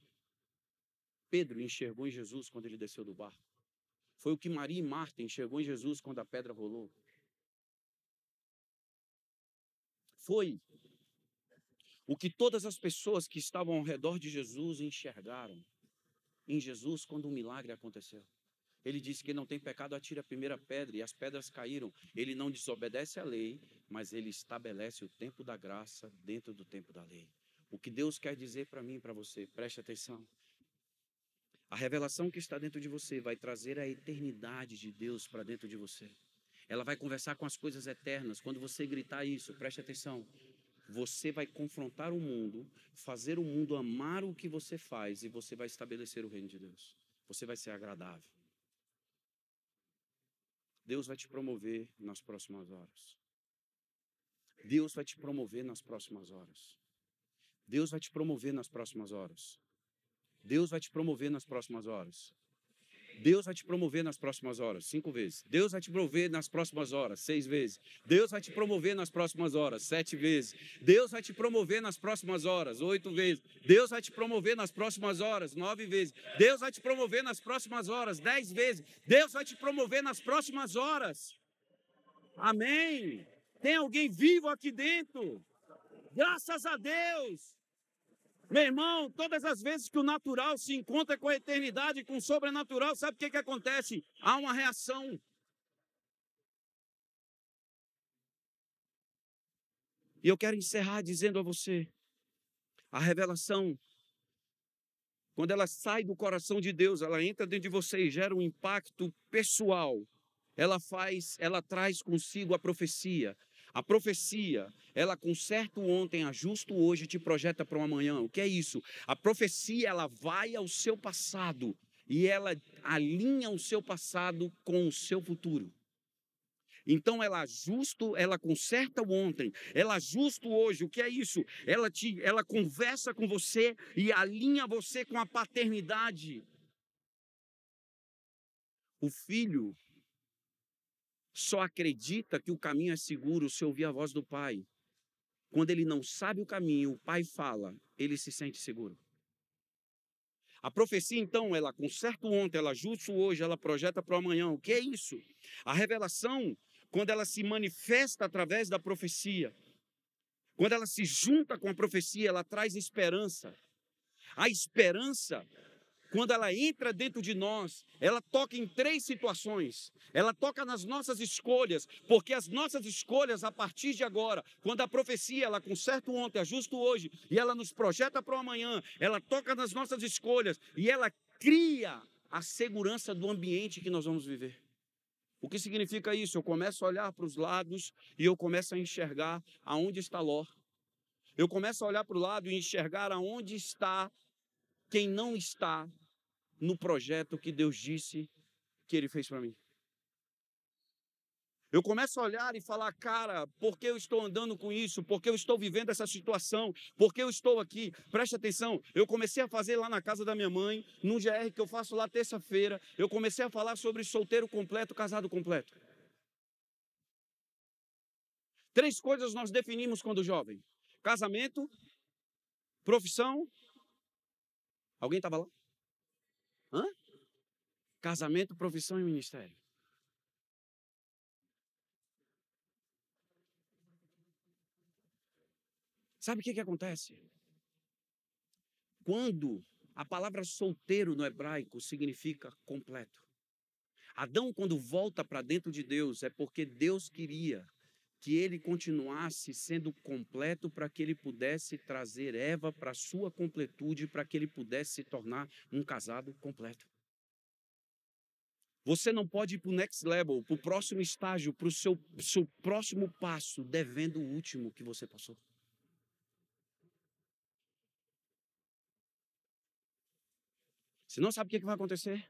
Pedro enxergou em Jesus quando ele desceu do barco. Foi o que Maria e Marta enxergou em Jesus quando a pedra rolou. Foi o que todas as pessoas que estavam ao redor de Jesus enxergaram em Jesus quando um milagre aconteceu. Ele disse que não tem pecado, atire a primeira pedra e as pedras caíram. Ele não desobedece à lei, mas ele estabelece o tempo da graça dentro do tempo da lei. O que Deus quer dizer para mim e para você, preste atenção. A revelação que está dentro de você vai trazer a eternidade de Deus para dentro de você. Ela vai conversar com as coisas eternas. Quando você gritar isso, preste atenção. Você vai confrontar o mundo, fazer o mundo amar o que você faz e você vai estabelecer o reino de Deus. Você vai ser agradável. Deus vai te promover nas próximas horas. Deus vai te promover nas próximas horas. Deus vai te promover nas próximas horas. Deus vai te promover nas próximas horas. Deus vai te promover nas próximas horas, cinco vezes. Deus vai te promover nas próximas horas, seis vezes. Deus vai te promover nas próximas horas, sete vezes. Deus vai te promover nas próximas horas, oito vezes. Deus vai te promover nas próximas horas, nove vezes. Deus vai te promover nas próximas horas, dez vezes. Deus vai te promover nas próximas horas. Amém. Tem alguém vivo aqui dentro? Graças a Deus. Meu irmão, todas as vezes que o natural se encontra com a eternidade, com o sobrenatural, sabe o que, que acontece? Há uma reação. E eu quero encerrar dizendo a você: a revelação, quando ela sai do coração de Deus, ela entra dentro de você e gera um impacto pessoal. Ela faz, ela traz consigo a profecia, a profecia, ela conserta o ontem, ajusta o hoje te projeta para o amanhã. O que é isso? A profecia, ela vai ao seu passado e ela alinha o seu passado com o seu futuro. Então ela ajusta, ela conserta o ontem, ela ajusta o hoje. O que é isso? Ela te, ela conversa com você e alinha você com a paternidade. O filho só acredita que o caminho é seguro se ouvir a voz do pai. Quando ele não sabe o caminho, o pai fala, ele se sente seguro. A profecia, então, ela conserta o ontem, ela ajusta o hoje, ela projeta para o amanhã. O que é isso? A revelação, quando ela se manifesta através da profecia, quando ela se junta com a profecia, ela traz esperança. A esperança quando ela entra dentro de nós, ela toca em três situações. Ela toca nas nossas escolhas, porque as nossas escolhas, a partir de agora, quando a profecia ela conserta ontem, ajusta hoje e ela nos projeta para o amanhã, ela toca nas nossas escolhas e ela cria a segurança do ambiente que nós vamos viver. O que significa isso? Eu começo a olhar para os lados e eu começo a enxergar aonde está Ló. Eu começo a olhar para o lado e enxergar aonde está quem não está no projeto que Deus disse que Ele fez para mim. Eu começo a olhar e falar, cara, por que eu estou andando com isso? Por que eu estou vivendo essa situação? Por que eu estou aqui? Preste atenção, eu comecei a fazer lá na casa da minha mãe, no GR que eu faço lá terça-feira, eu comecei a falar sobre solteiro completo, casado completo. Três coisas nós definimos quando jovem: casamento, profissão Alguém estava lá? Hã? Casamento, profissão e ministério. Sabe o que, que acontece? Quando a palavra solteiro no hebraico significa completo. Adão, quando volta para dentro de Deus, é porque Deus queria que ele continuasse sendo completo para que ele pudesse trazer Eva para sua completude, para que ele pudesse se tornar um casado completo. Você não pode ir para o next level, para o próximo estágio, para o seu, seu próximo passo, devendo o último que você passou. Você não sabe o que vai acontecer?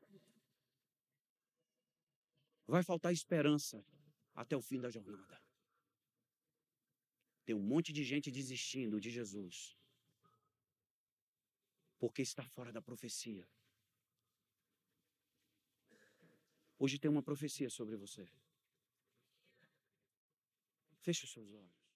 Vai faltar esperança até o fim da jornada. Tem um monte de gente desistindo de Jesus porque está fora da profecia. Hoje tem uma profecia sobre você. Feche os seus olhos.